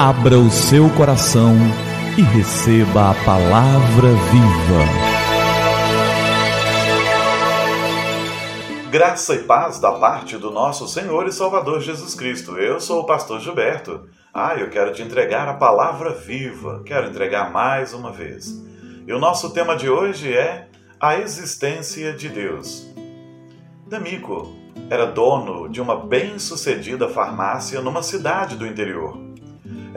Abra o seu coração e receba a palavra viva. Graça e paz da parte do nosso Senhor e Salvador Jesus Cristo. Eu sou o pastor Gilberto. Ah, eu quero te entregar a palavra viva. Quero entregar mais uma vez. E o nosso tema de hoje é a existência de Deus. D'Amico era dono de uma bem-sucedida farmácia numa cidade do interior.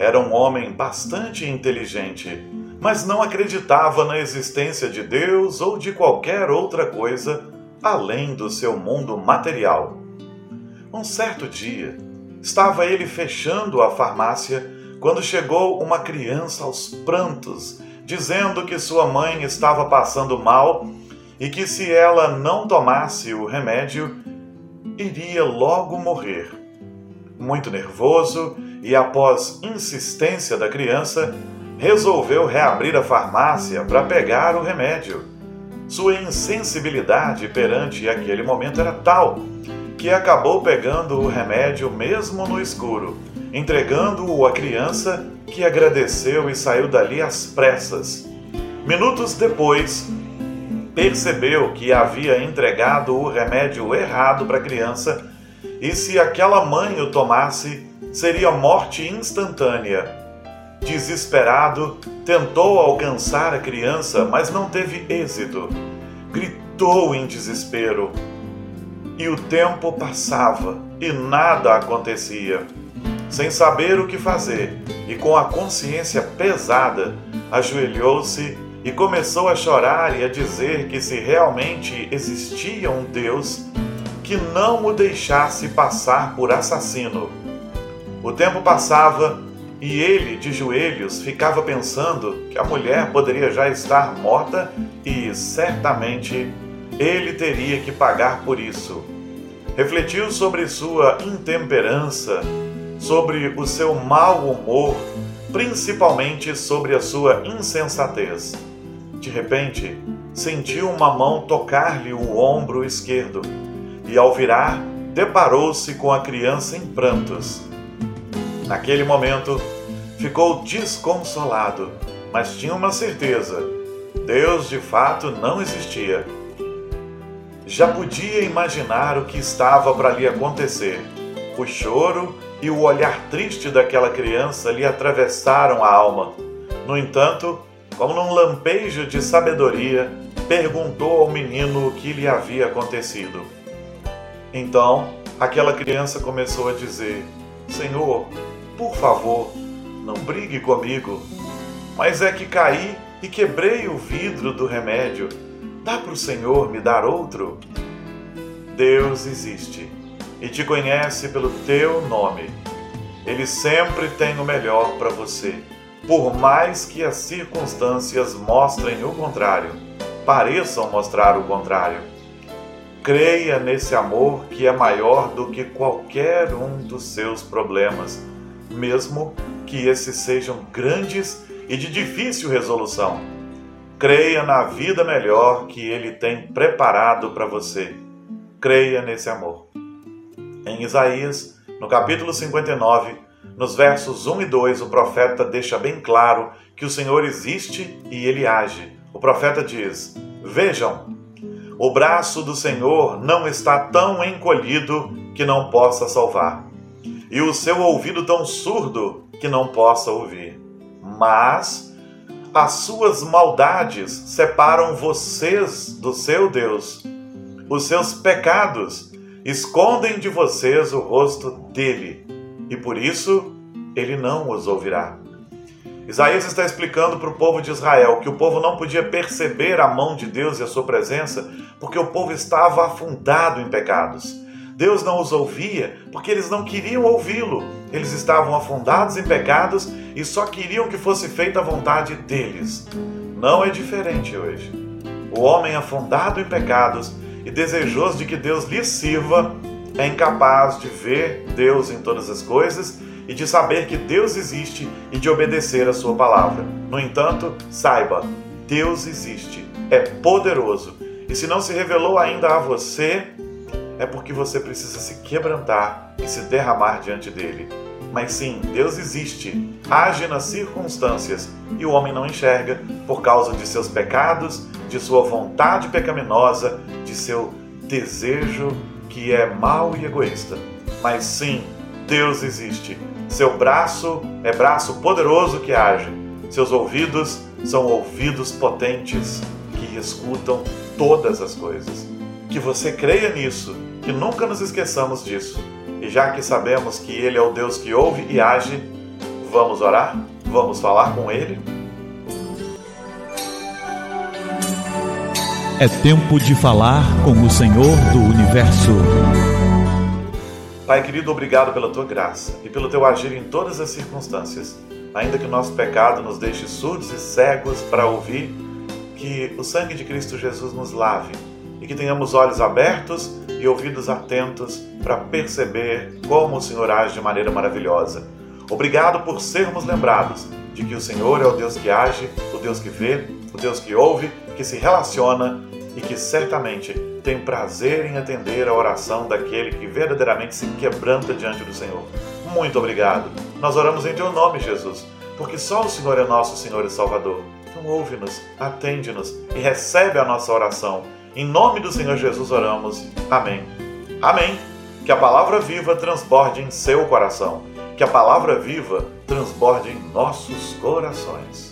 Era um homem bastante inteligente, mas não acreditava na existência de Deus ou de qualquer outra coisa além do seu mundo material. Um certo dia, estava ele fechando a farmácia quando chegou uma criança aos prantos, dizendo que sua mãe estava passando mal e que se ela não tomasse o remédio, iria logo morrer. Muito nervoso e após insistência da criança, resolveu reabrir a farmácia para pegar o remédio. Sua insensibilidade perante aquele momento era tal que acabou pegando o remédio mesmo no escuro, entregando-o à criança, que agradeceu e saiu dali às pressas. Minutos depois, percebeu que havia entregado o remédio errado para a criança e se aquela mãe o tomasse, seria morte instantânea. Desesperado, tentou alcançar a criança, mas não teve êxito. Gritou em desespero. E o tempo passava e nada acontecia. Sem saber o que fazer e com a consciência pesada, ajoelhou-se e começou a chorar e a dizer que se realmente existia um Deus, que não o deixasse passar por assassino. O tempo passava e ele, de joelhos, ficava pensando que a mulher poderia já estar morta e certamente ele teria que pagar por isso. Refletiu sobre sua intemperança, sobre o seu mau humor, principalmente sobre a sua insensatez. De repente, sentiu uma mão tocar-lhe o ombro esquerdo e, ao virar, deparou-se com a criança em prantos. Naquele momento, ficou desconsolado, mas tinha uma certeza: Deus de fato não existia. Já podia imaginar o que estava para lhe acontecer. O choro e o olhar triste daquela criança lhe atravessaram a alma. No entanto, como num lampejo de sabedoria, perguntou ao menino o que lhe havia acontecido. Então, aquela criança começou a dizer: Senhor, por favor, não brigue comigo. Mas é que caí e quebrei o vidro do remédio. Dá para o Senhor me dar outro? Deus existe e te conhece pelo teu nome. Ele sempre tem o melhor para você por mais que as circunstâncias mostrem o contrário, pareçam mostrar o contrário. Creia nesse amor que é maior do que qualquer um dos seus problemas, mesmo que esses sejam grandes e de difícil resolução. Creia na vida melhor que ele tem preparado para você. Creia nesse amor. Em Isaías, no capítulo 59, nos versos 1 e 2, o profeta deixa bem claro que o Senhor existe e ele age. O profeta diz: Vejam, o braço do Senhor não está tão encolhido que não possa salvar, e o seu ouvido tão surdo que não possa ouvir. Mas as suas maldades separam vocês do seu Deus. Os seus pecados escondem de vocês o rosto dele e por isso ele não os ouvirá. Isaías está explicando para o povo de Israel que o povo não podia perceber a mão de Deus e a sua presença porque o povo estava afundado em pecados. Deus não os ouvia porque eles não queriam ouvi-lo. Eles estavam afundados em pecados e só queriam que fosse feita a vontade deles. Não é diferente hoje. O homem afundado em pecados e desejoso de que Deus lhe sirva é incapaz de ver Deus em todas as coisas e de saber que Deus existe e de obedecer a sua palavra. No entanto, saiba, Deus existe, é poderoso. E se não se revelou ainda a você, é porque você precisa se quebrantar e se derramar diante dele. Mas sim, Deus existe, age nas circunstâncias e o homem não enxerga por causa de seus pecados, de sua vontade pecaminosa, de seu desejo que é mau e egoísta. Mas sim, Deus existe. Seu braço é braço poderoso que age. Seus ouvidos são ouvidos potentes que escutam todas as coisas. Que você creia nisso, que nunca nos esqueçamos disso. E já que sabemos que Ele é o Deus que ouve e age, vamos orar? Vamos falar com Ele? É tempo de falar com o Senhor do Universo. Pai querido, obrigado pela tua graça e pelo teu agir em todas as circunstâncias. Ainda que o nosso pecado nos deixe surdos e cegos para ouvir, que o sangue de Cristo Jesus nos lave e que tenhamos olhos abertos e ouvidos atentos para perceber como o Senhor age de maneira maravilhosa. Obrigado por sermos lembrados de que o Senhor é o Deus que age, o Deus que vê, o Deus que ouve, que se relaciona e que certamente tem prazer em atender a oração daquele que verdadeiramente se quebranta diante do Senhor. Muito obrigado. Nós oramos em teu nome, Jesus, porque só o Senhor é nosso Senhor e Salvador. Então ouve-nos, atende-nos e recebe a nossa oração. Em nome do Senhor Jesus oramos. Amém. Amém. Que a palavra viva transborde em seu coração. Que a palavra viva transborde em nossos corações.